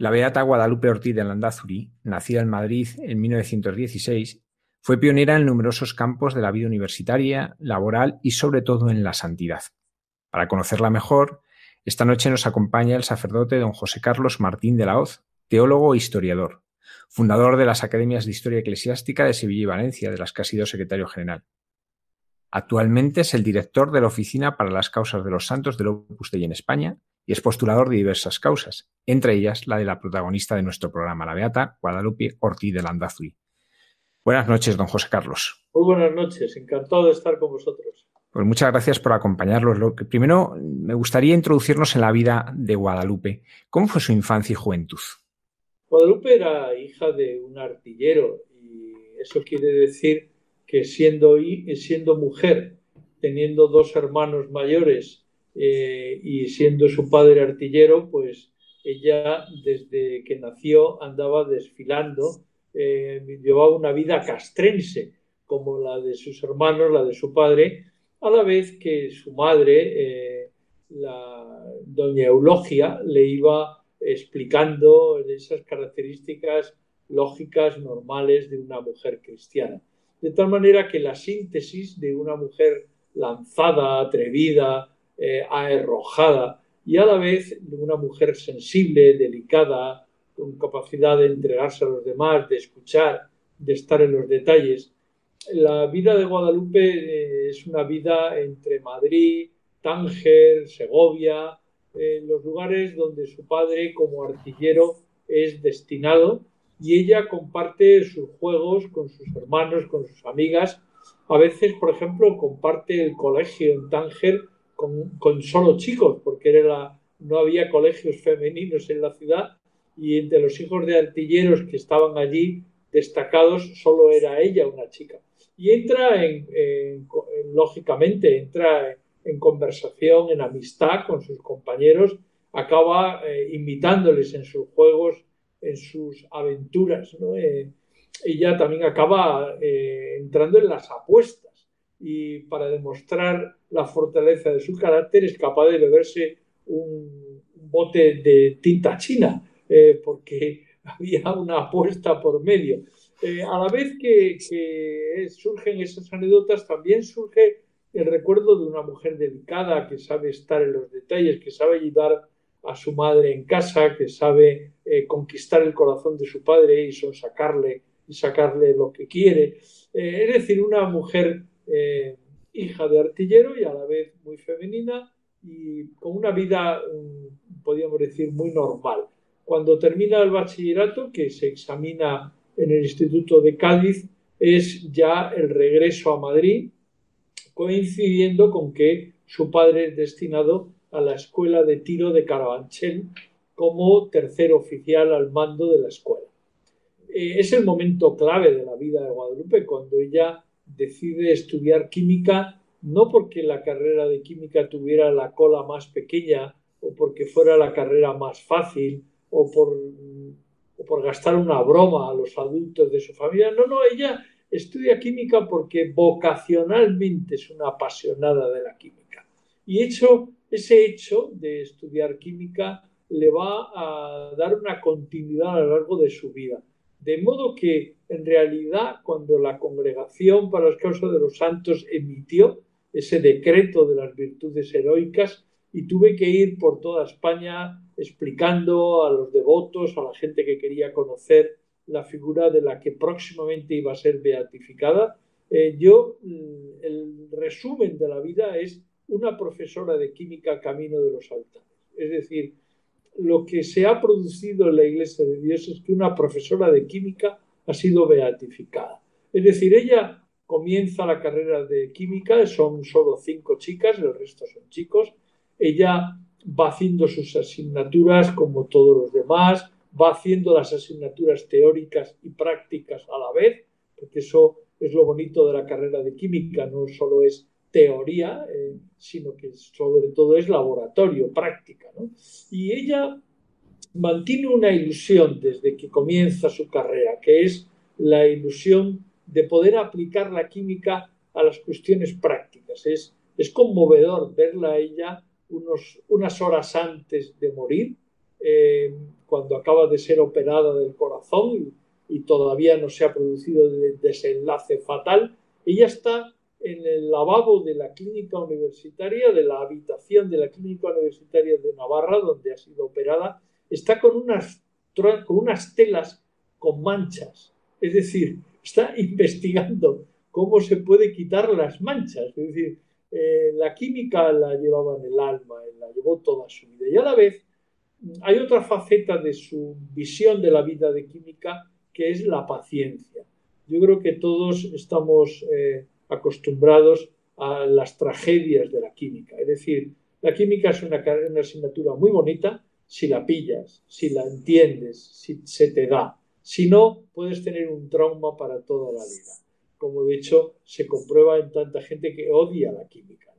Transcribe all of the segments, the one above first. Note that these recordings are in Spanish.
La beata Guadalupe Ortiz de Landazuri, nacida en Madrid en 1916, fue pionera en numerosos campos de la vida universitaria, laboral y sobre todo en la santidad. Para conocerla mejor, esta noche nos acompaña el sacerdote don José Carlos Martín de la Hoz, teólogo e historiador, fundador de las Academias de Historia Eclesiástica de Sevilla y Valencia, de las que ha sido secretario general. Actualmente es el director de la Oficina para las Causas de los Santos del Opus Dei en España y es postulador de diversas causas, entre ellas la de la protagonista de nuestro programa, la Beata Guadalupe Ortiz de Landazuri. Buenas noches, don José Carlos. Muy buenas noches, encantado de estar con vosotros. Pues muchas gracias por acompañarnos. Lo que primero me gustaría introducirnos en la vida de Guadalupe. ¿Cómo fue su infancia y juventud? Guadalupe era hija de un artillero y eso quiere decir que siendo, siendo mujer, teniendo dos hermanos mayores eh, y siendo su padre artillero, pues ella desde que nació andaba desfilando, eh, llevaba una vida castrense, como la de sus hermanos, la de su padre, a la vez que su madre, eh, la doña Eulogia, le iba explicando esas características lógicas normales de una mujer cristiana. De tal manera que la síntesis de una mujer lanzada, atrevida, eh, arrojada y a la vez una mujer sensible, delicada, con capacidad de entregarse a los demás, de escuchar, de estar en los detalles. La vida de Guadalupe eh, es una vida entre Madrid, Tánger, Segovia, en los lugares donde su padre como artillero es destinado y ella comparte sus juegos con sus hermanos, con sus amigas. A veces, por ejemplo, comparte el colegio en Tánger con, solo chicos, porque era no había colegios femeninos en la ciudad y entre los hijos de artilleros que estaban allí destacados solo era ella una chica. Y entra en, lógicamente, entra en conversación, en amistad con sus compañeros, acaba eh, invitándoles en sus juegos en sus aventuras. ¿no? Eh, ella también acaba eh, entrando en las apuestas y para demostrar la fortaleza de su carácter es capaz de beberse un, bote de tinta china eh, porque había una apuesta por medio. a la vez que, que, surgen esas anécdotas, también surge el recuerdo de una mujer dedicada que sabe estar en los detalles, que sabe ayudar a su madre en casa, que sabe eh, conquistar el corazón de su padre y sacarle y sacarle lo que quiere. Eh, es decir, una mujer eh, hija de artillero y a la vez muy femenina y con una vida, podríamos decir, muy normal. Cuando termina el bachillerato, que se examina en el Instituto de Cádiz, es ya el regreso a Madrid, coincidiendo con que su padre es destinado a la escuela de tiro de Carabanchel como tercer oficial al mando de la escuela. Eh, es el momento clave de la vida de Guadalupe cuando ella decide estudiar química, no porque la carrera de química tuviera la cola más pequeña o porque fuera la carrera más fácil o por, o por gastar una broma a los adultos de su familia. No, no, ella estudia química porque vocacionalmente es una apasionada de la química. Y hecho ese hecho de estudiar química le va a dar una continuidad a lo largo de su vida. De modo que, en realidad, cuando la Congregación para las Causas de los Santos emitió ese decreto de las virtudes heroicas, y tuve que ir por toda España explicando a los devotos, a la gente que quería conocer la figura de la que próximamente iba a ser beatificada, eh, yo, mm, el resumen de la vida es una profesora de química camino de los altares. Es decir, lo que se ha producido en la Iglesia de Dios es que una profesora de química ha sido beatificada. Es decir, ella comienza la carrera de química, son solo cinco chicas, el resto son chicos. Ella va haciendo sus asignaturas como todos los demás, va haciendo las asignaturas teóricas y prácticas a la vez, porque eso es lo bonito de la carrera de química, no solo es teoría, eh, sino que sobre todo es laboratorio, práctica. Y ella mantiene una ilusión desde que comienza su carrera, que es la ilusión de poder aplicar la química a las cuestiones prácticas. Es, es conmovedor verla a ella unos, unas horas antes de morir, eh, cuando acaba de ser operada del corazón y, todavía no se ha producido el desenlace fatal, ella está en el lavabo de la clínica universitaria, de la habitación de la clínica universitaria de Navarra, donde ha sido operada, está con unas, con unas telas con manchas. Es decir, está investigando cómo se puede quitar las manchas. Es decir, eh, la química la llevaba en el alma, la llevó toda su vida. Y a la vez hay otra faceta de su visión de la vida de química que es la paciencia. Yo creo que todos estamos eh, acostumbrados a las tragedias de la química. Es decir, la química es una asignatura muy bonita si la pillas, si la entiendes, si se te da. Si no, puedes tener un trauma para toda la vida como de hecho se comprueba en tanta gente que odia la química.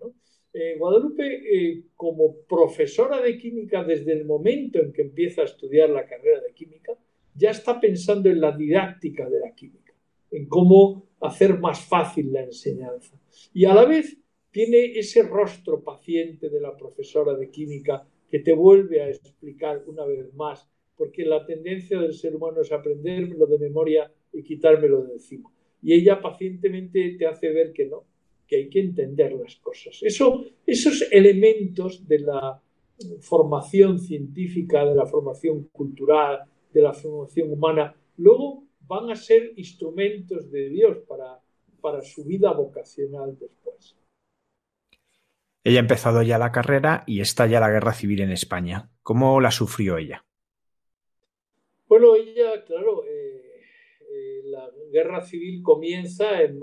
Eh, Guadalupe, eh, como profesora de química desde el momento en que empieza a estudiar la carrera de química, ya está pensando en la didáctica de la química, en cómo hacer más fácil la enseñanza. Y a la vez tiene ese rostro paciente de la profesora de química que te vuelve a explicar una vez más, porque la tendencia del ser humano es aprendérmelo de memoria y quitármelo de encima y ella pacientemente te hace ver que no, que hay que entender las cosas. Eso, esos elementos de la formación científica, de la formación cultural, de la formación humana, luego van a ser instrumentos de Dios para, para su vida vocacional después. Ella ha empezado ya la carrera y está ya la guerra civil en España. ¿Cómo la sufrió ella? Bueno, ella, claro, la guerra civil comienza en,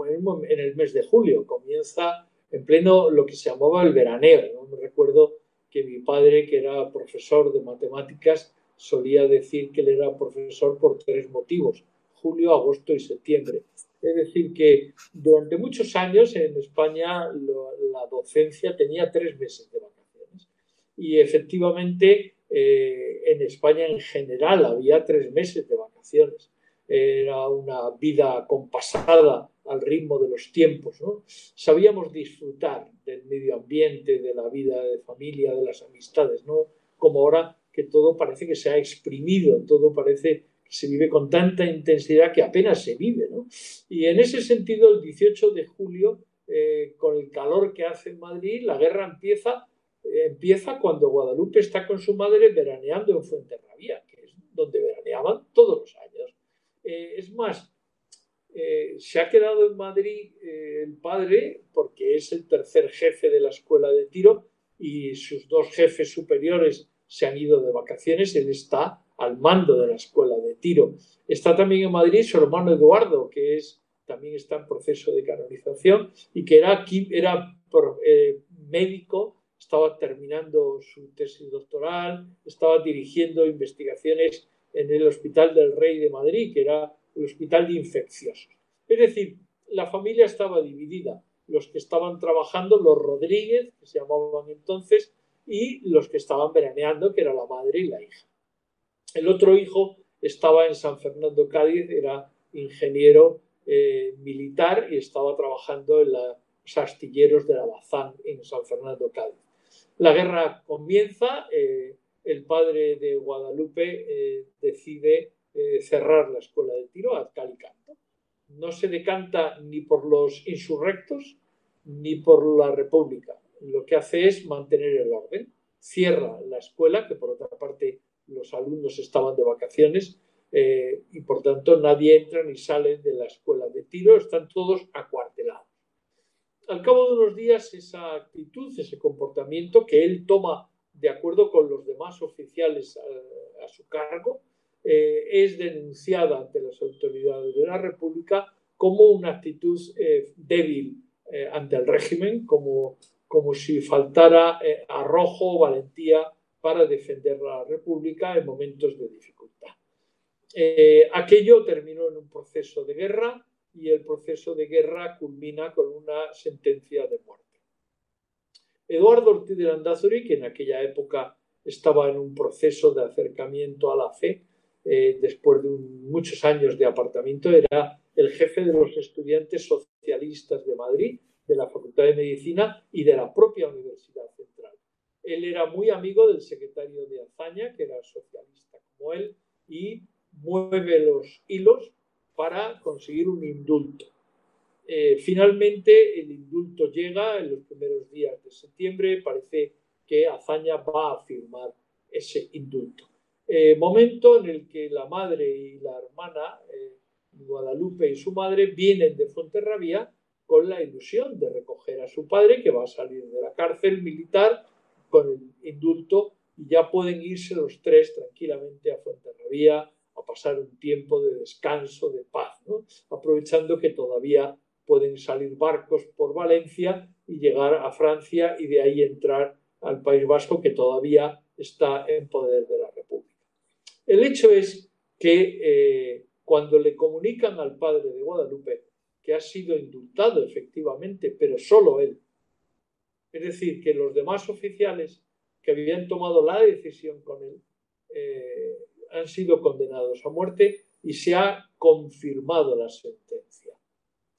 el mes de julio, comienza en pleno lo que se llamaba el veraneo. Me recuerdo que mi padre, que era profesor de matemáticas, solía decir que él era profesor por tres motivos, julio, agosto y septiembre. Es decir, que durante muchos años en España la docencia tenía tres meses de vacaciones. Y efectivamente eh, en España en general había tres meses de vacaciones era una vida compasada al ritmo de los tiempos. ¿no? Sabíamos disfrutar del medio ambiente, de la vida de familia, de las amistades, ¿no? como ahora que todo parece que se ha exprimido, todo parece se vive con tanta intensidad que apenas se vive. ¿no? Y en ese sentido, el 18 de julio, eh, con el calor que hace en Madrid, la guerra empieza, eh, empieza cuando Guadalupe está con su madre veraneando en Fuenterrabía, que es donde veraneaban todos los años. Eh, es más, se ha quedado en Madrid el padre porque es el tercer jefe de la escuela de tiro y sus dos jefes superiores se han ido de vacaciones. Él está al mando de la escuela de tiro. Está también en Madrid su hermano Eduardo, que es, también está en proceso de canonización y que era, era médico, estaba terminando su tesis doctoral, estaba dirigiendo investigaciones en el Hospital del Rey de Madrid, que era el hospital de infecciosos. Es decir, la familia estaba dividida. Los que estaban trabajando, los Rodríguez, que se llamaban entonces, y los que estaban veraneando, que era la madre y la hija. El otro hijo estaba en San Fernando, Cádiz, era ingeniero eh, militar y estaba trabajando en los astilleros de la Bazán en San Fernando, Cádiz. La guerra comienza, eh, el padre de Guadalupe eh, decide cerrar la escuela de tiro a cal y canto. No se decanta ni por los insurrectos ni por la república. Lo que hace es mantener el orden. Cierra la escuela, que por otra los alumnos estaban de vacaciones eh, y por tanto nadie entra ni sale de la escuela de tiro, están todos acuartelados. Al cabo de unos días esa actitud, ese comportamiento que él toma de acuerdo con los demás oficiales eh, a, su cargo, eh, es denunciada ante las autoridades de la República como una actitud débil ante el régimen, como, como si faltara arrojo o valentía para defender la República en momentos de dificultad. aquello terminó en un proceso de guerra y el proceso de guerra culmina con una sentencia de muerte. Eduardo Ortiz de Landázuri, que en aquella época estaba en un proceso de acercamiento a la fe, eh, después de muchos años de apartamiento, era el jefe de los estudiantes socialistas de Madrid, de la Facultad de Medicina y de la propia Universidad. Él era muy amigo del secretario de Azaña, que era socialista como él, y mueve los hilos para conseguir un indulto. Eh, finalmente, el indulto llega en los primeros días de septiembre. Parece que Azaña va a firmar ese indulto. Eh, momento en el que la madre y la hermana, eh, Guadalupe y su madre, vienen de Fuenterrabía con la ilusión de recoger a su padre, que va a salir de la cárcel militar con el indulto, y ya pueden irse los tres tranquilamente a Fuenterrabía a pasar un tiempo de descanso, de paz, aprovechando que todavía pueden salir barcos por Valencia y llegar a Francia y de ahí entrar al País Vasco, que todavía está en poder de la República. El hecho es que eh, cuando le comunican al padre de Guadalupe que ha sido indultado efectivamente, pero solo él, es decir, que los demás oficiales que habían tomado la decisión con él eh, han sido condenados a muerte y se ha confirmado la sentencia.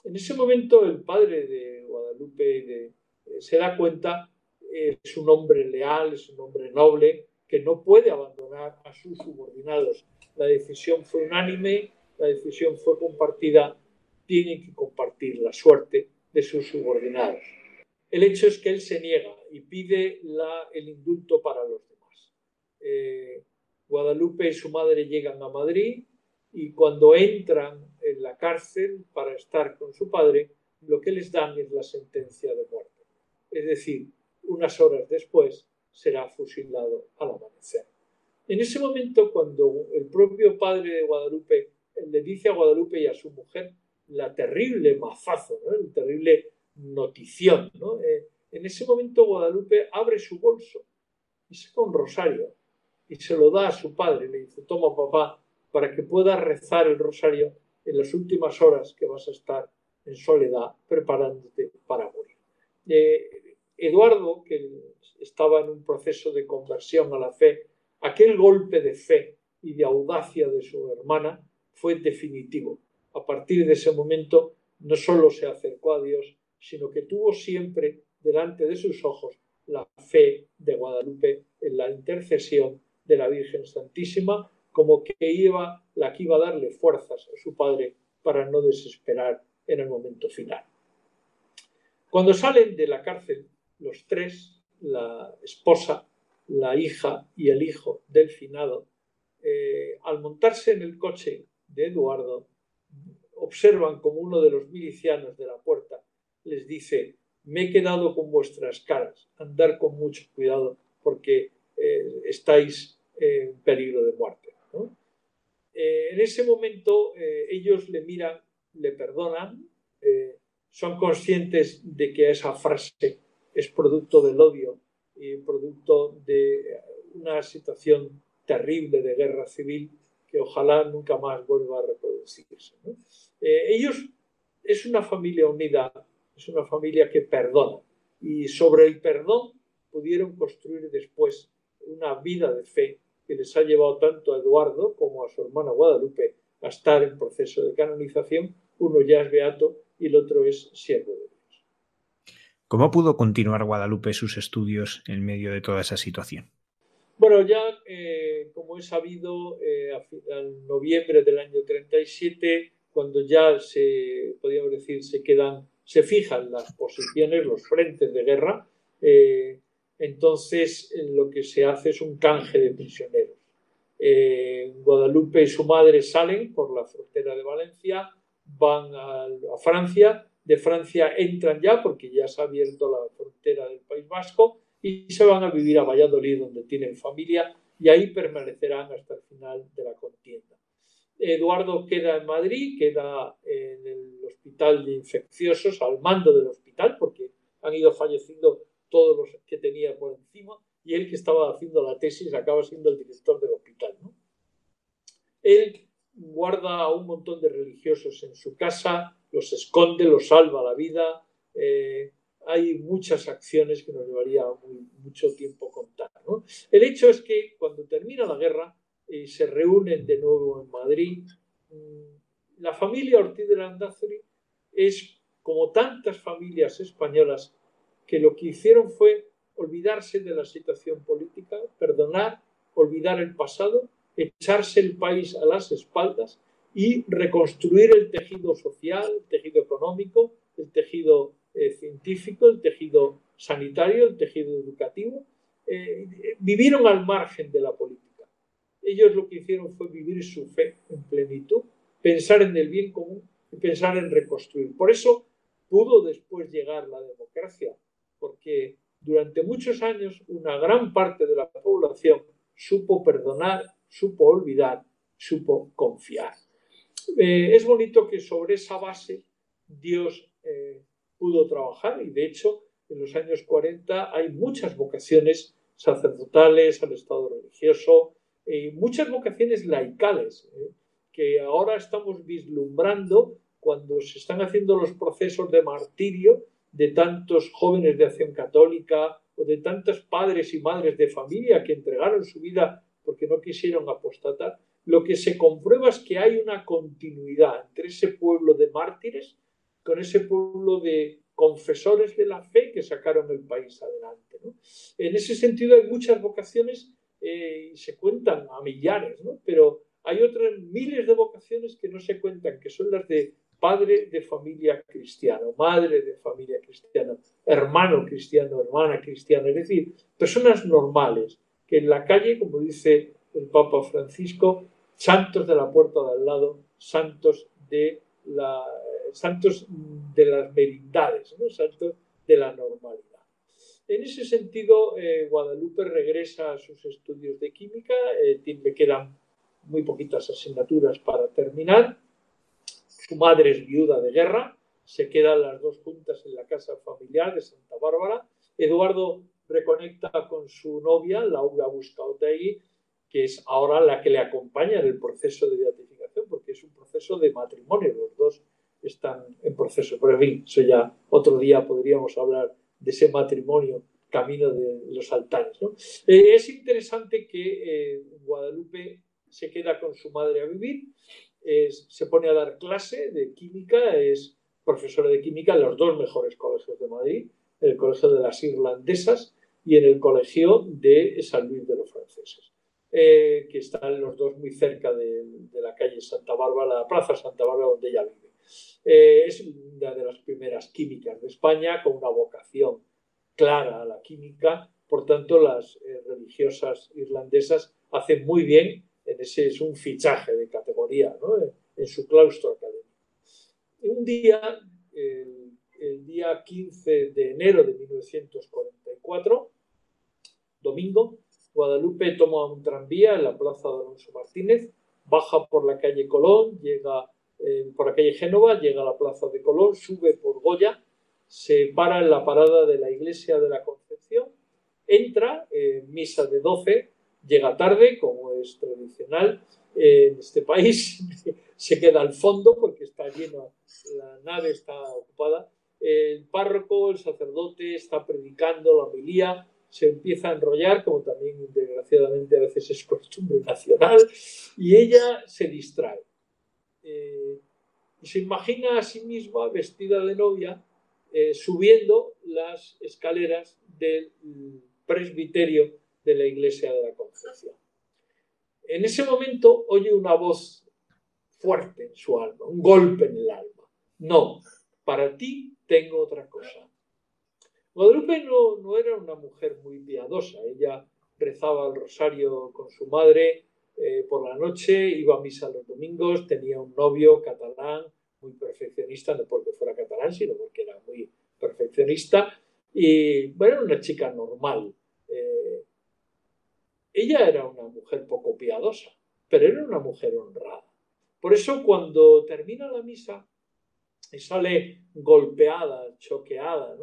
En ese momento el padre de Guadalupe eh, se da cuenta, es un hombre leal, es un hombre noble, que no puede abandonar a sus subordinados. La decisión fue unánime, la decisión fue compartida, tienen que compartir la suerte de sus subordinados. El hecho es que él se niega y pide el indulto para los demás. Eh, Guadalupe y su madre llegan a Madrid y cuando entran en la cárcel para estar con su padre, lo que les dan es la sentencia de muerte. Es decir, unas horas después será fusilado al amanecer. En ese momento, cuando el propio padre de Guadalupe le dice a Guadalupe y a su mujer la terrible mazazo, ¿no? la terrible notición, eh, en ese momento Guadalupe abre su bolso y saca un rosario y se lo da a su padre. Le dice, toma papá, para que puedas rezar el rosario en las últimas horas que vas a estar en soledad preparándote para morir. Eh, Eduardo, que estaba en un proceso de conversión a la fe, aquel golpe de fe y de audacia de su hermana fue definitivo. A partir de ese momento no solo se acercó a Dios, sino que tuvo siempre delante de sus ojos la fe de Guadalupe en la intercesión de la Virgen Santísima, como que iba la que iba a darle fuerzas a su padre para no desesperar en el momento final. Cuando salen de la cárcel, los tres, la esposa, la hija y el hijo del finado, eh, al montarse en el coche de Eduardo, observan como uno de los milicianos de la puerta les dice, me he quedado con vuestras caras, andar con mucho cuidado porque eh, estáis en peligro de muerte. Eh, en ese momento ellos le miran, le perdonan, son conscientes de que esa frase es producto del odio y producto de una situación terrible de guerra civil que ojalá nunca más vuelva a reproducirse. Eh, ellos es una familia unida, es una familia que perdona y sobre el perdón pudieron construir después una vida de fe que les ha llevado tanto a Eduardo como a su hermana Guadalupe a estar en proceso de canonización. Uno ya es beato y el otro es siervo de Dios. ¿Cómo pudo continuar Guadalupe sus estudios en medio de toda esa situación? Bueno, ya eh, como he sabido, eh, en noviembre del año 37, cuando ya se, podríamos decir, se quedan, se fijan las posiciones, los frentes de guerra, eh, entonces lo que se hace es un canje de prisioneros. Guadalupe y su madre salen por la frontera de Valencia, van a, a Francia, de Francia entran ya porque ya se ha abierto la frontera del País Vasco y se van a vivir a Valladolid donde tienen familia y ahí permanecerán hasta el final de la contienda. Eduardo queda en Madrid, queda en el hospital de infecciosos, al mando del hospital, porque han ido falleciendo todos los que tenía por encima, y él que estaba haciendo la tesis acaba siendo el director del hospital. Él guarda a un montón de religiosos en su casa, los esconde, los salva la vida, eh, hay muchas acciones que nos llevaría mucho tiempo contar. El hecho es que cuando termina la guerra y se reúnen de nuevo en Madrid, mm, la familia Ortiz de Landazuri es como tantas familias españolas que lo que hicieron fue olvidarse de la situación política, perdonar, olvidar el pasado, echarse el país a las espaldas y reconstruir el tejido social, el tejido económico, el tejido eh, científico, el tejido sanitario, el tejido educativo. Eh, vivieron al margen de la política. Ellos lo que hicieron fue vivir su fe en plenitud, pensar en el bien común y pensar en reconstruir. Por eso pudo después llegar la democracia, porque durante muchos años una gran parte de la población supo perdonar, supo olvidar, supo confiar. Eh, es bonito que sobre esa base Dios eh, pudo trabajar y de hecho en los años 40 hay muchas vocaciones sacerdotales al estado religioso y muchas vocaciones laicales eh, que ahora estamos vislumbrando cuando se están haciendo los procesos de martirio de tantos jóvenes de acción católica o de tantos padres y madres de familia que entregaron su vida porque no quisieron apostatar, lo que se comprueba es que hay una continuidad entre ese pueblo de mártires con ese pueblo de confesores de la fe que sacaron el país adelante. En ese sentido hay muchas vocaciones eh, y se cuentan a millares, pero hay otras miles de vocaciones que no se cuentan, que son las de padre de familia cristiano, madre de familia cristiana, hermano cristiano, hermana cristiana, es decir, personas normales que en la calle, como dice el Papa Francisco, santos de la puerta de al lado, santos de la santos de las merindades, ¿no? santos de la normalidad. En ese sentido, eh, Guadalupe regresa a sus estudios de química, eh, me quedan muy poquitas asignaturas para terminar, su madre es viuda de guerra, se quedan las dos juntas en la casa familiar de Santa Bárbara. Eduardo reconecta con su novia, Laura Buscaotegui, que es ahora la que le acompaña en el proceso de beatificación, porque es un proceso de matrimonio, los dos están en proceso. Pero en fin, eso ya otro día podríamos hablar de ese matrimonio camino de los altares. Eh, es interesante que eh, Guadalupe se queda con su madre a vivir se pone a dar clase de química, es profesora de química en los dos mejores colegios de Madrid, en el Colegio de las Irlandesas y en el Colegio de San Luis de los Franceses, eh, que están los dos muy cerca de, la calle Santa Bárbara, la Plaza Santa Bárbara, donde ella vive. Eh, es una de las primeras químicas de España con una vocación clara a la química, por tanto las eh, religiosas irlandesas hacen muy bien ese es un fichaje de categoría en, su claustro académico. Un día, el, día 15 de enero de 1944, domingo, Guadalupe toma un tranvía en la plaza de Alonso Martínez, baja por la calle Colón, llega eh, por la calle Génova, llega a la plaza de Colón, sube por Goya, se para en la parada de la iglesia de la Concepción, entra en misa de 12 llega tarde, como es tradicional en este país, se queda al fondo porque está lleno, la nave está ocupada. El párroco, el sacerdote está predicando la homilía, se empieza a enrollar, como también desgraciadamente a veces es costumbre nacional, y ella se distrae. Eh, se imagina a sí misma vestida de novia eh, subiendo las escaleras del presbiterio de la iglesia de la Concepción. En ese momento oye una voz fuerte en su alma, un golpe en el alma. No, para ti tengo otra cosa. Guadalupe no, no era una mujer muy piadosa, ella rezaba el rosario con su madre eh, por la noche, iba a misa los domingos, tenía un novio catalán muy perfeccionista, no porque fuera catalán, sino porque era muy perfeccionista, y bueno, una chica normal. Ella era una mujer poco piadosa, pero era una mujer honrada. Por eso cuando termina la misa y sale golpeada, choqueada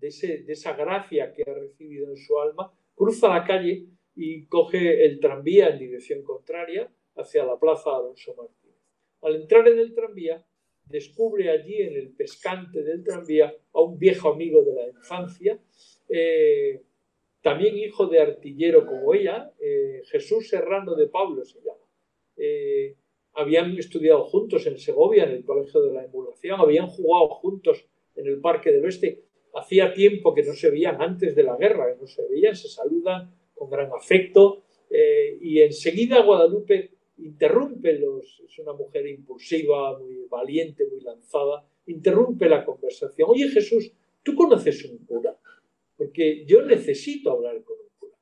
de, esa gracia que ha recibido en su alma, cruza la calle y coge el tranvía en dirección contraria hacia la plaza Alonso Martínez. Al entrar en el tranvía, descubre allí en el pescante del tranvía a un viejo amigo de la infancia, eh, también hijo de artillero como ella, eh, Jesús Serrano de Pablo se llama. Eh, habían estudiado juntos en Segovia, en el Colegio de la Emulación, habían jugado juntos en el Parque del Oeste hacía tiempo que no se veían antes de la guerra, que no se veían, se saludan con gran afecto eh, y enseguida Guadalupe interrumpe los, es una mujer impulsiva, muy valiente, muy lanzada, interrumpe la conversación. Oye Jesús, ¿tú conoces un cura? Porque yo necesito hablar con un cura.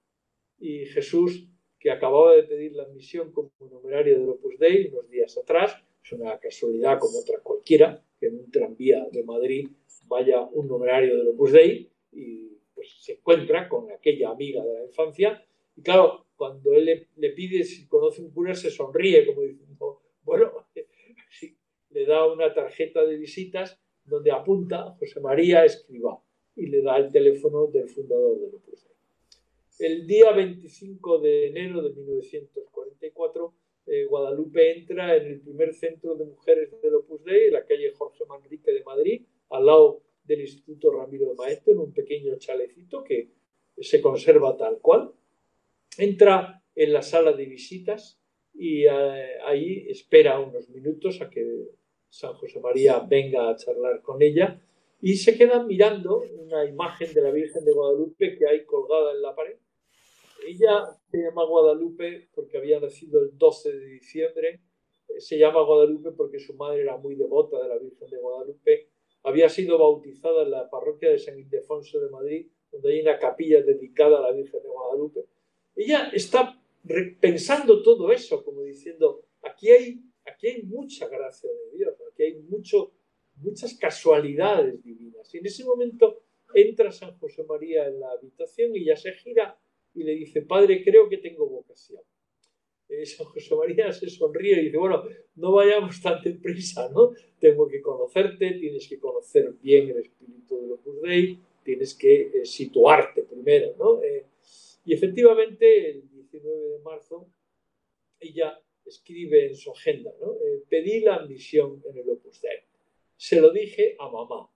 Y Jesús, que acababa de pedir la admisión como numerario del Opus Dei unos días atrás, es una casualidad como otra cualquiera, que en un tranvía de Madrid vaya un numerario del Opus Dei y pues se encuentra con aquella amiga de la infancia. Y claro, cuando él le, pide si conoce un cura, se sonríe como diciendo, bueno, le da una tarjeta de visitas donde apunta José María Escribá y le da el teléfono del fundador del Opus Dei. El día 25 de enero de 1944, eh, Guadalupe entra en el primer centro de mujeres del Opus Dei, en la calle Jorge Manrique de Madrid, al lado del Instituto Ramiro de Maestro, en un pequeño chalecito que se conserva tal cual. Entra en la sala de visitas y eh, ahí espera unos minutos a que San José María venga a charlar con ella y se quedan mirando una imagen de la Virgen de Guadalupe que hay colgada en la pared. Ella se llama Guadalupe porque había nacido el 12 de diciembre, se llama Guadalupe porque su madre era muy devota de la Virgen de Guadalupe, había sido bautizada en la parroquia de San Ildefonso de Madrid, donde hay una capilla dedicada a la Virgen de Guadalupe. Ella está pensando todo eso, como diciendo, aquí hay, aquí hay mucha gracia de Dios, aquí hay mucho, muchas casualidades divinas. Y en ese momento entra San José María en la habitación y ya se gira y le dice, Padre, creo que tengo vocación. Eh, San José María se sonríe y dice, bueno, no vayamos tan deprisa, ¿no? Tengo que conocerte, tienes que conocer bien el espíritu de Opus Dei, tienes que eh, situarte primero, ¿no? Eh, y efectivamente, el 19 de marzo, ella escribe en su agenda, pedí la admisión en el Opus Dei. Se lo dije a mamá.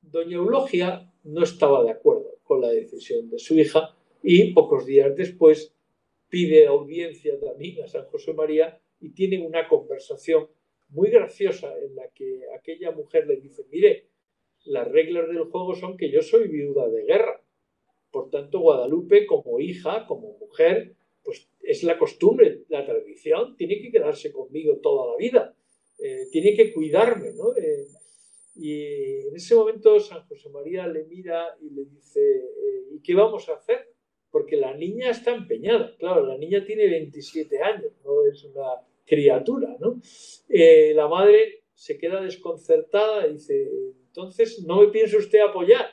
Doña Eulogia no estaba de acuerdo con la decisión de su hija y pocos días después pide audiencia también a San José María y tienen una conversación muy graciosa en la que aquella mujer le dice, mire, las reglas del juego son que yo soy viuda de guerra. Por tanto, Guadalupe como hija, como mujer, pues es la costumbre, la tradición, tiene que quedarse conmigo toda la vida, eh, tiene que cuidarme, ¿no? Eh, y en ese momento San José María le mira y le dice, eh, ¿y qué vamos a hacer? Porque la niña está empeñada, claro, la niña tiene 27 años, no es una criatura, ¿no? la madre se queda desconcertada y dice, entonces, ¿no me piensa usted apoyar?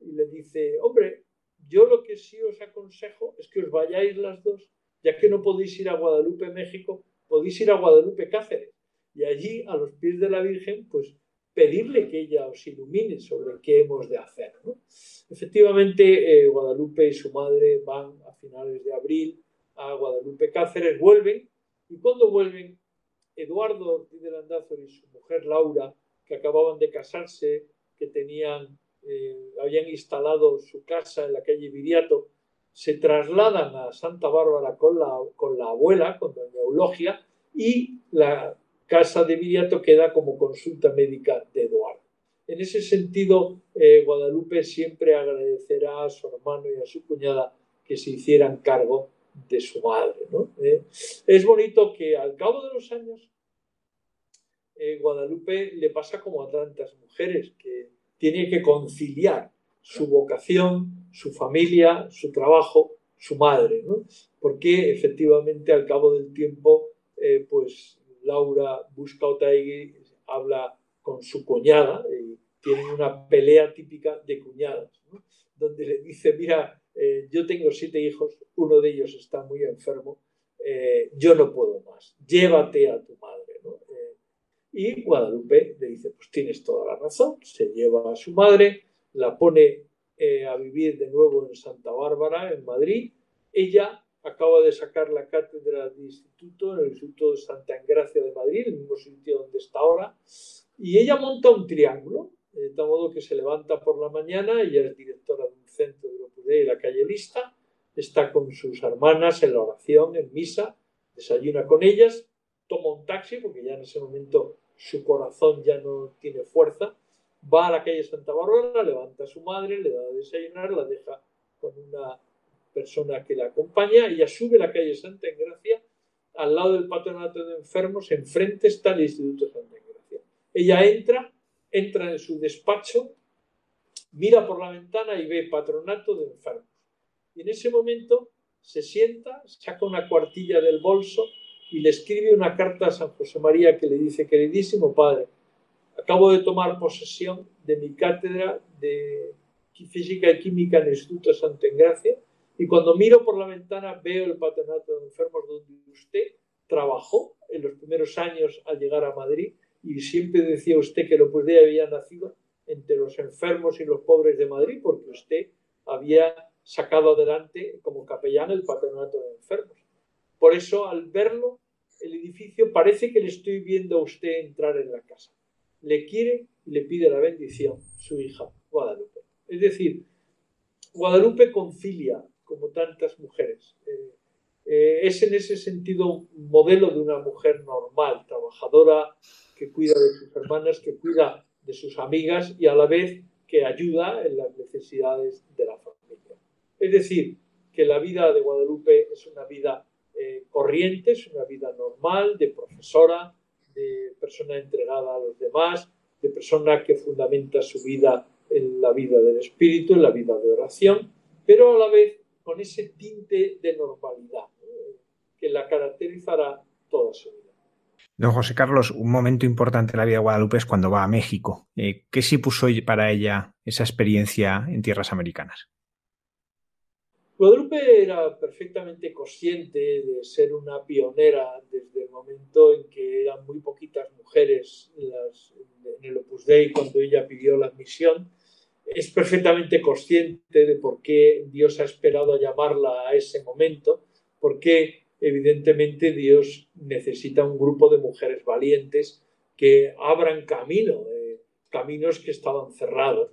Y le dice, hombre, yo lo que sí os aconsejo es que os vayáis las dos, ya que no podéis ir a Guadalupe, México, podéis ir a Guadalupe, Cáceres. Y allí, a los pies de la Virgen, pues pedirle que ella os ilumine sobre qué hemos de hacer. Efectivamente, eh, Guadalupe y su madre van a finales de abril a Guadalupe Cáceres, vuelven, y cuando vuelven, Eduardo Ortiz de y su mujer Laura, que acababan de casarse, que tenían eh, habían instalado su casa en la calle Viriato, se trasladan a Santa Bárbara con la, con la abuela, con doña Eulogia, y la casa de Viriato queda como consulta médica de Eduardo. En ese sentido, eh, Guadalupe siempre agradecerá a su hermano y a su cuñada que se hicieran cargo de su madre. Eh, es bonito que al cabo de los años, Guadalupe le pasa como a tantas mujeres que tiene que conciliar su vocación, su familia, su trabajo, su madre, ¿no? Porque efectivamente al cabo del tiempo, eh, pues Laura busca Otaegui, habla con su cuñada y tienen una pelea típica de cuñadas, donde le dice, mira, eh, yo tengo siete hijos, uno de ellos está muy enfermo, eh, yo no puedo más, llévate a tu madre. Y Guadalupe le dice, pues tienes toda la razón, se lleva a su madre, la pone eh, a vivir de nuevo en Santa Bárbara, en Madrid. Ella acaba de sacar la cátedra de instituto en el Instituto de Santa Engracia de Madrid, el mismo sitio donde está ahora, y ella monta un triángulo, de tal modo que se levanta por la mañana, ella es directora de un centro de Lopudé y la calle Lista, está con sus hermanas en la oración, en misa, desayuna con ellas, toma un taxi, porque ya en ese momento su corazón ya no tiene fuerza, va a la calle Santa Bárbara, levanta a su madre, le da a desayunar, la deja con una persona que la acompaña, ella sube la calle Santa Engracia, al lado del patronato de enfermos, enfrente está el Instituto Santa Engracia. Ella entra, entra en su despacho, mira por la ventana y ve patronato de enfermos. Y en ese momento se sienta, saca una cuartilla del bolso y le escribe una carta a San José María que le dice, queridísimo padre, acabo de tomar posesión de mi cátedra de Física y Química en el Instituto Santa Engracia y cuando miro por la ventana veo el patronato de enfermos donde usted trabajó en los primeros años al llegar a Madrid y siempre decía usted que Opus Dei había nacido entre los enfermos y los pobres de Madrid porque usted había sacado adelante como capellán el patronato de enfermos. Por eso al verlo, el edificio parece que le estoy viendo a usted entrar en la casa. Le quiere y le pide la bendición su hija Guadalupe. Es decir, Guadalupe concilia como tantas mujeres. Eh, eh, es en ese sentido un modelo de una mujer normal, trabajadora, que cuida de sus hermanas, que cuida de sus amigas y a la vez que ayuda en las necesidades de la familia. Es decir, que la vida de Guadalupe es una vida eh, corriente, es una vida normal, de profesora, de persona entregada a los demás, de persona que fundamenta su vida en la vida del espíritu, en la vida de oración, pero a la vez con ese tinte de normalidad que la caracterizará toda su vida. Don José Carlos, un momento importante en la vida de Guadalupe es cuando va a México. Eh, ¿Qué sí puso para ella esa experiencia en tierras americanas? Guadalupe era perfectamente consciente de ser una pionera desde el momento en que eran muy poquitas mujeres en el Opus Dei cuando ella pidió la admisión es perfectamente consciente de por qué Dios ha esperado a llamarla a ese momento, porque evidentemente Dios necesita un grupo de mujeres valientes que abran camino, eh, caminos que estaban cerrados.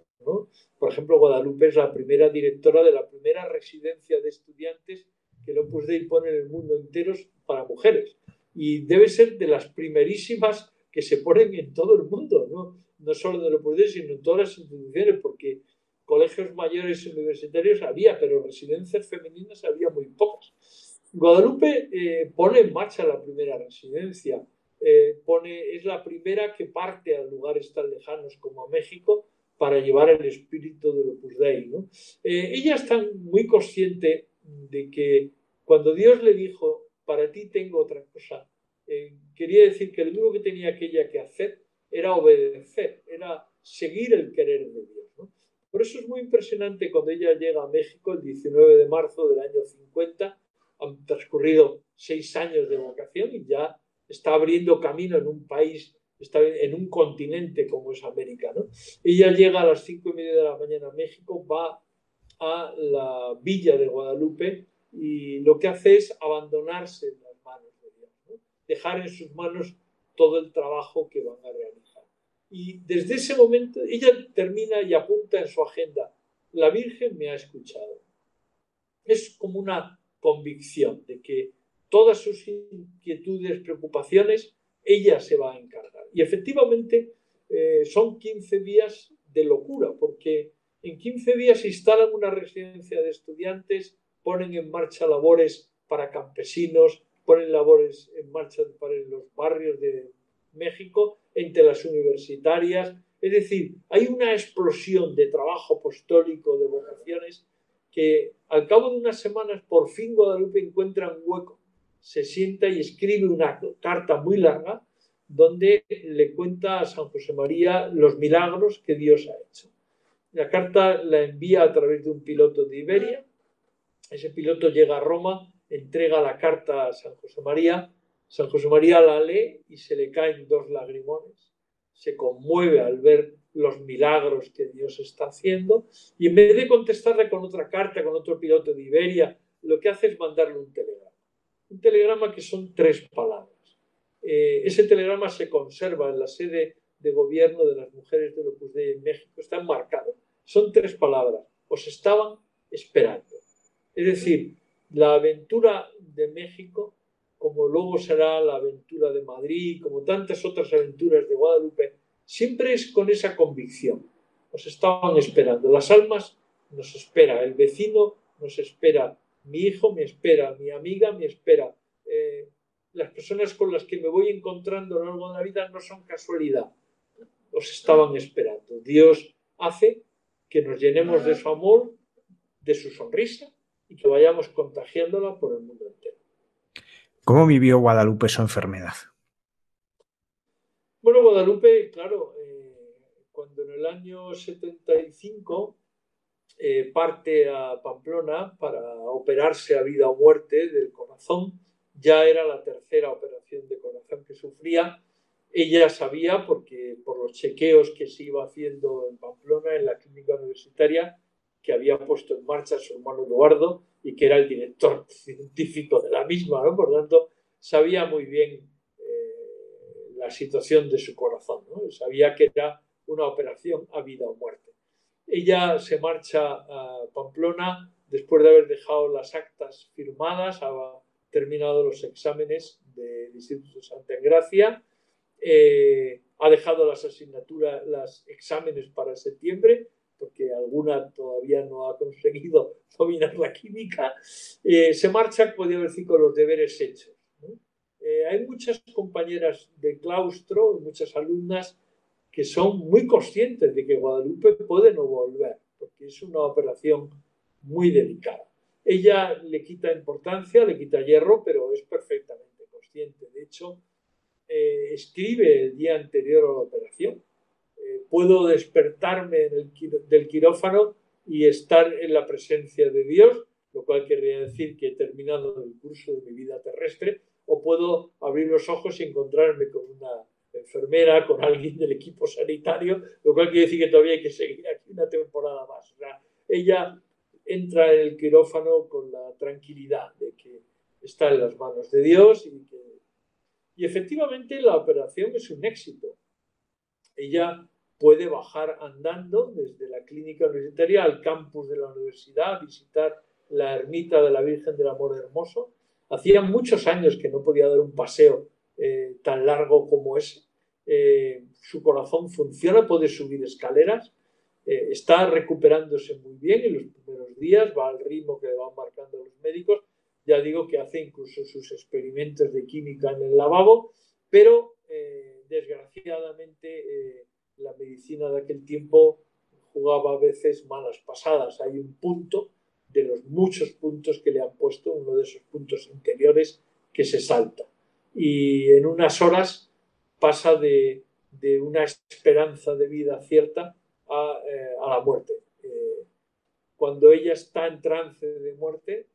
Por ejemplo, Guadalupe es la primera directora de la primera residencia de estudiantes que el Opus Dei en el mundo entero para mujeres. Y debe ser de las primerísimas que se ponen en todo el mundo. ¿no? No solo de lo Dei, sino en todas las instituciones, porque colegios mayores universitarios había, pero residencias femeninas había muy pocas. Guadalupe eh, pone en marcha la primera residencia, eh, pone, es la primera que parte a lugares tan lejanos como México para llevar el espíritu del Opus Dei. ¿no? Eh, ella está muy consciente de que cuando Dios le dijo, para ti tengo otra cosa, quería decir que lo único que tenía aquella que hacer era obedecer, era seguir el querer de Dios. Por eso es muy impresionante cuando ella llega a México el 19 de marzo del año 50, han transcurrido seis años de vocación y ya está abriendo camino en un país, está en un continente como es América. Ella llega a las cinco y media de la mañana a México, va a la villa de Guadalupe y lo que hace es abandonarse en las manos de Dios, dejar en sus manos todo el trabajo que van a realizar. Y desde ese momento ella termina y apunta en su agenda, la Virgen me ha escuchado. Es como una convicción de que todas sus inquietudes, preocupaciones, ella se va a encargar. Y efectivamente eh, son 15 días de locura, porque en 15 días instalan una residencia de estudiantes, ponen en marcha labores para campesinos, ponen labores en marcha para los barrios de México entre las universitarias. Es decir, hay una explosión de trabajo apostólico, de vocaciones, que al cabo de unas semanas por fin Guadalupe encuentra un hueco, se sienta y escribe una carta muy larga donde le cuenta a San José María los milagros que Dios ha hecho. La carta la envía a través de un piloto de Iberia. Ese piloto llega a Roma, entrega la carta a San José María San José María la lee y se le caen dos lagrimones, se conmueve al ver los milagros que Dios está haciendo y en vez de contestarle con otra carta, con otro piloto de Iberia, lo que hace es mandarle un telegrama. Un telegrama que son tres palabras. Eh, ese telegrama se conserva en la sede de gobierno de las mujeres de Opus Dei en México, está enmarcado. Son tres palabras. Os estaban esperando. Es decir, la aventura de México como luego será la aventura de Madrid, como tantas otras aventuras de Guadalupe, siempre es con esa convicción. Nos estaban esperando. Las almas nos espera, el vecino nos espera, mi hijo me espera, mi amiga me espera. Eh, las personas con las que me voy encontrando a lo largo de la vida no son casualidad, nos estaban esperando. Dios hace que nos llenemos de su amor, de su sonrisa y que vayamos contagiándola por el mundo entero. ¿Cómo vivió Guadalupe su enfermedad? Bueno, Guadalupe, claro, eh, cuando en el año 75 eh, parte a Pamplona para operarse a vida o muerte del corazón, ya era la tercera operación de corazón que sufría. Ella sabía, porque por los chequeos que se iba haciendo en Pamplona, en la clínica universitaria, que había puesto en marcha su hermano Eduardo y que era el director científico de la misma, ¿no? Por tanto, sabía muy bien eh, la situación de su corazón, ¿no? Sabía que era una operación a vida o muerte. Ella se marcha a Pamplona después de haber dejado las actas firmadas, terminado los exámenes del Instituto Santa Engracia, eh, ha dejado las asignaturas, los exámenes para septiembre, porque alguna todavía no ha conseguido dominar la química, eh, se marcha, podría decir, con los deberes hechos. Eh, hay muchas compañeras de claustro, muchas alumnas, que son muy conscientes de que Guadalupe puede no volver, porque es una operación muy delicada. Ella le quita importancia, le quita hierro, pero es perfectamente consciente. De hecho, eh, escribe el día anterior a la operación. Puedo despertarme del quirófano y estar en la presencia de Dios, lo cual querría decir que he terminado el curso de mi vida terrestre, o puedo abrir los ojos y encontrarme con una enfermera, con alguien del equipo sanitario, lo cual quiere decir que todavía hay que seguir aquí una temporada más. ella entra en el quirófano con la tranquilidad de que está en las manos de Dios y que... Y efectivamente la operación es un éxito. Ella puede bajar andando desde la clínica universitaria al campus de la universidad, visitar la ermita de la Virgen del Amor Hermoso. Hacía muchos años que no podía dar un paseo eh, tan largo como ese. Eh, su corazón funciona, puede subir escaleras eh, está recuperándose muy bien en los primeros días, va al ritmo que le van marcando los médicos. Ya digo que hace incluso sus experimentos de química en el lavabo, pero eh, desgraciadamente eh, la medicina de aquel tiempo jugaba a veces malas pasadas. Hay un punto de los muchos puntos que le han puesto, uno de esos puntos interiores que se salta. Y en unas horas pasa de, de una esperanza de vida cierta eh, a, la muerte. Eh, cuando ella está en trance de muerte,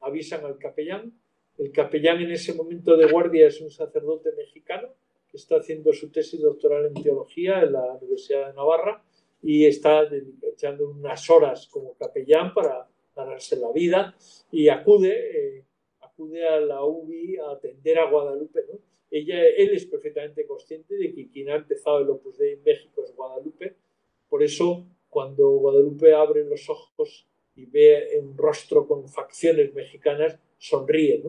avisan al capellán. El capellán en ese momento de guardia es un sacerdote mexicano que está haciendo su tesis doctoral en teología en la Universidad de Navarra y está echando unas horas como capellán para ganarse la vida y acude, eh, acude a la UBI a atender a Guadalupe. Ella, él es perfectamente consciente de que quien ha empezado el Opus Dei en México es Guadalupe por eso, cuando Guadalupe abre los ojos y ve un rostro con facciones mexicanas, sonríe.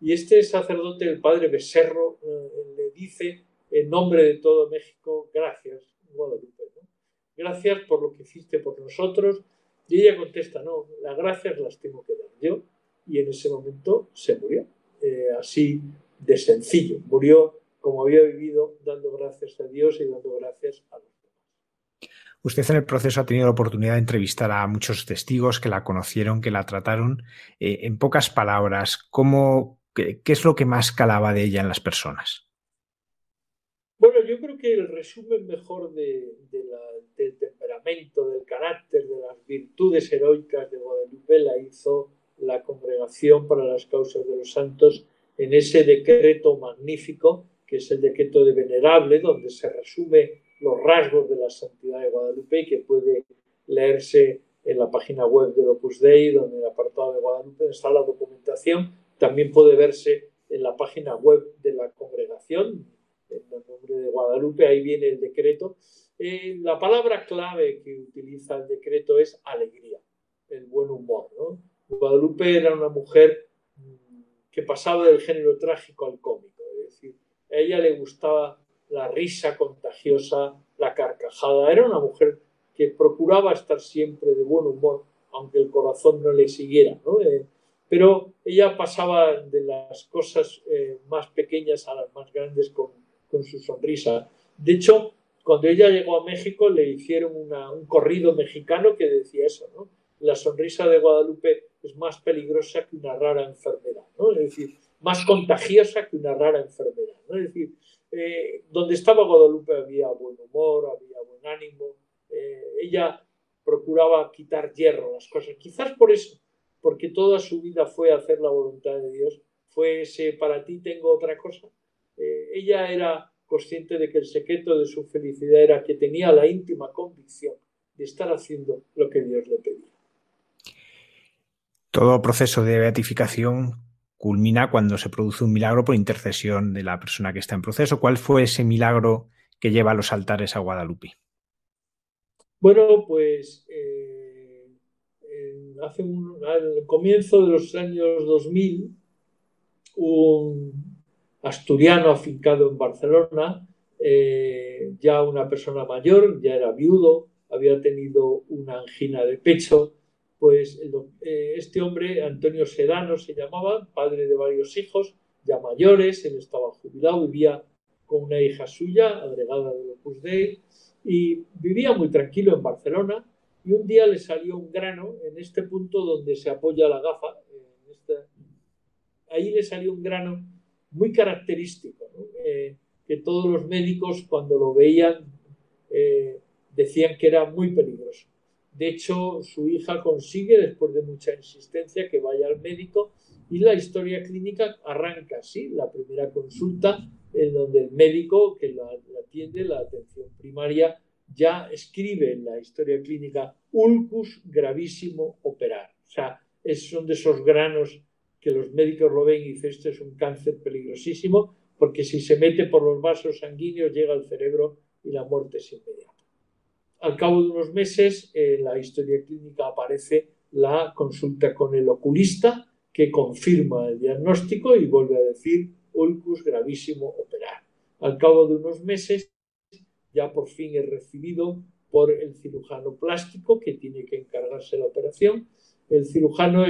Y este sacerdote, el padre Becerro, eh, le dice en nombre de todo México, gracias, Guadalupe. Gracias por lo que hiciste por nosotros. Y ella contesta, no, las gracias las tengo que dar yo. Y en ese momento se murió. Eh, así de sencillo. Murió como había vivido, dando gracias a Dios y dando gracias a los Usted en el proceso ha tenido la oportunidad de entrevistar a muchos testigos que la conocieron, que la trataron. Eh, en pocas palabras, ¿cómo, qué, es lo que más calaba de ella en las personas? Que el resumen mejor de, del temperamento, del carácter, de las virtudes heroicas de Guadalupe la hizo la Congregación para las Causas de los Santos en ese decreto magnífico, que es el decreto de Venerable, donde se resume los rasgos de la santidad de Guadalupe que puede leerse en la página web del Opus Dei, donde en el apartado de Guadalupe está la documentación. También puede verse en la página web de la congregación, en el nombre de Guadalupe, ahí viene el decreto. Eh, la palabra clave que utiliza el decreto es alegría, el buen humor. Guadalupe era una mujer mm, que pasaba del género trágico al cómico, es decir, a ella le gustaba la risa contagiosa, la carcajada. Era una mujer que procuraba estar siempre de buen humor, aunque el corazón no le siguiera. Eh, pero ella pasaba de las cosas eh, más pequeñas a las más grandes con, su sonrisa. De hecho, cuando ella llegó a México le hicieron un corrido mexicano que decía eso, ¿no? La sonrisa de Guadalupe es más peligrosa que una rara enfermedad, ¿no? Es decir, más contagiosa que una rara enfermedad, ¿no? Es decir, eh, donde estaba Guadalupe había buen humor, había buen ánimo, eh, ella procuraba quitar hierro las cosas, quizás por eso, porque toda su vida fue hacer la voluntad de Dios, fue ese para ti tengo otra cosa. Ella era consciente de que el secreto de su felicidad era que tenía la íntima convicción de estar haciendo lo que Dios le pedía. Todo proceso de beatificación culmina cuando se produce un milagro por intercesión de la persona que está en proceso. ¿Cuál fue ese milagro que lleva a los altares a Guadalupe? Bueno, pues eh, hace un, al comienzo de los años 2000, un asturiano afincado en Barcelona, eh, ya una persona mayor, ya era viudo, había tenido una angina de pecho, pues eh, este hombre, Antonio Sedano se llamaba, padre de varios hijos, ya mayores, él estaba jubilado, vivía con una hija suya, agregada de Opus Dei, y vivía muy tranquilo en Barcelona, y un día le salió un grano en este punto donde se apoya la gafa, ahí le salió un grano muy característico, eh, que todos los médicos cuando lo veían eh, decían que era muy peligroso. De hecho, su hija consigue, después de mucha insistencia, que vaya al médico y la historia clínica arranca así, la primera consulta en donde el médico que la, atiende, la atención primaria, ya escribe en la historia clínica ulcus gravísimo operar. O sea, es, son de esos granos que los médicos lo ven y dicen, este es un cáncer peligrosísimo, porque si se mete por los vasos sanguíneos llega al cerebro y la muerte es inmediata. Al cabo de unos meses, en la historia clínica aparece la consulta con el oculista que confirma el diagnóstico y vuelve a decir ulcus gravísimo operar. Al cabo de unos meses, ya por fin es recibido por el cirujano plástico que tiene que encargarse la operación. El cirujano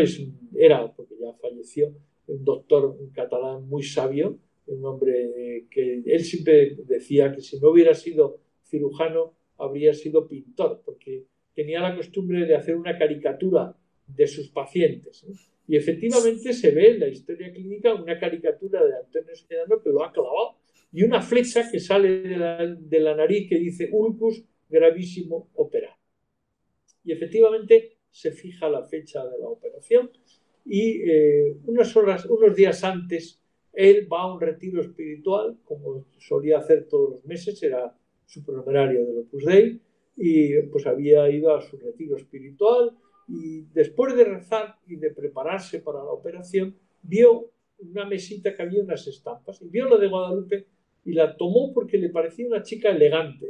era, porque ya falleció, un doctor catalán muy sabio, un hombre que él siempre decía que si no hubiera sido cirujano habría sido pintor, porque tenía la costumbre de hacer una caricatura de sus pacientes. Y efectivamente se ve en la historia clínica una caricatura de Antonio Sedano que lo ha clavado y una flecha que sale de la, nariz que dice ulcus gravísimo operar. Y efectivamente se fija la fecha de la operación y eh, unas horas, unos días antes, él va a un retiro espiritual, como solía hacer todos los meses, era su del Opus Dei y pues había ido a su retiro espiritual y después de rezar y de prepararse para la operación vio una mesita que había unas estampas y vio la de Guadalupe y la tomó porque le parecía una chica elegante,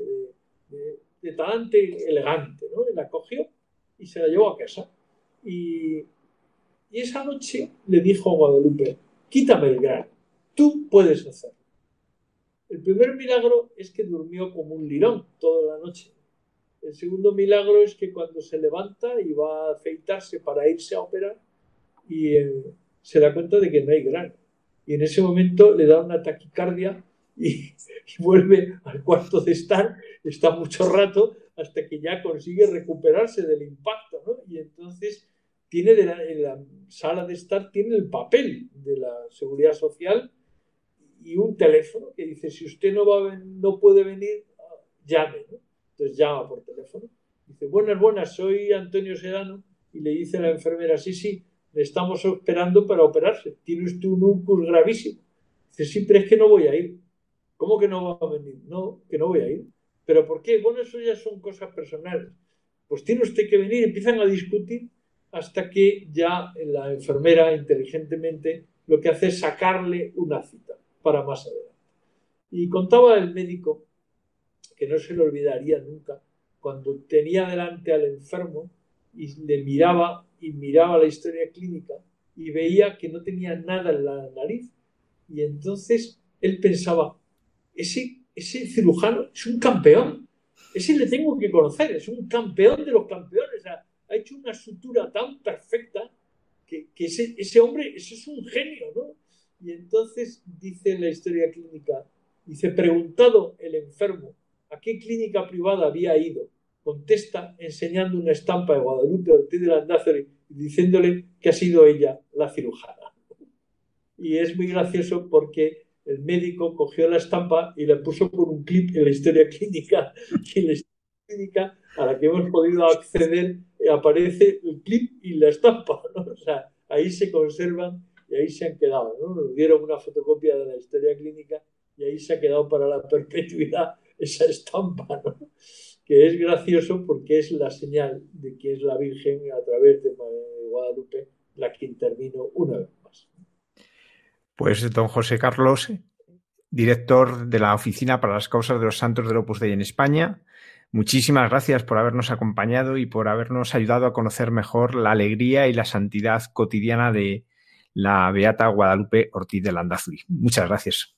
de, talante elegante, ¿no? Y la cogió y se la llevó a casa. Y, y esa noche le dijo a Guadalupe, quítame el grano, tú puedes hacerlo. El primer milagro es que durmió como un lirón toda la noche. El segundo milagro es que cuando se levanta y va a afeitarse para irse a operar y eh, se da cuenta de que no hay grano. Y en ese momento le da una taquicardia y, vuelve al cuarto de estar, está mucho rato hasta que ya consigue recuperarse del impacto. Y entonces tiene en la sala de estar tiene el papel de la seguridad social y un teléfono que dice, si usted no, va no puede venir, llame. Entonces llama por teléfono. Dice, buenas, buenas, soy Antonio Sedano. Y le dice a la enfermera, sí, sí, le estamos esperando para operarse. Tiene usted un ulcus gravísimo. Dice, sí, pero es que no voy a ir. ¿Cómo que no va a venir? No, que no voy a ir. ¿Pero por qué? Bueno, eso ya son cosas personales. Pues tiene usted que venir. Empiezan a discutir hasta que ya la enfermera inteligentemente lo que hace es sacarle una cita para más adelante. Y contaba el médico, que no se le olvidaría nunca, cuando tenía delante al enfermo y le miraba y miraba la historia clínica y veía que no tenía nada en la nariz. Y entonces él pensaba, ese, ese cirujano es un campeón. Ese le tengo que conocer, es un campeón de los campeones. Ha, hecho una sutura tan perfecta que, ese, hombre, ese es un genio, ¿no? Y entonces dice en la historia clínica, dice, preguntado el enfermo a qué clínica privada había ido, contesta enseñando una estampa de Guadalupe Ortiz de Landázuri y diciéndole que ha sido ella la cirujana. Y es muy gracioso porque el médico cogió la estampa y la puso con un clip en la historia clínica. Y la historia clínica a la que hemos podido acceder aparece el clip y la estampa. O sea, ahí se conservan y ahí se han quedado. ¿no? Nos dieron una fotocopia de la historia clínica y ahí se ha quedado para la perpetuidad esa estampa, ¿no? que es gracioso porque es la señal de que es la Virgen a través de Guadalupe la que intervino una vez. Pues don José Carlos, director de la Oficina para las Causas de los Santos del Opus Dei en España, muchísimas gracias por habernos acompañado y por habernos ayudado a conocer mejor la alegría y la santidad cotidiana de la Beata Guadalupe Ortiz de Landazuri. Muchas gracias.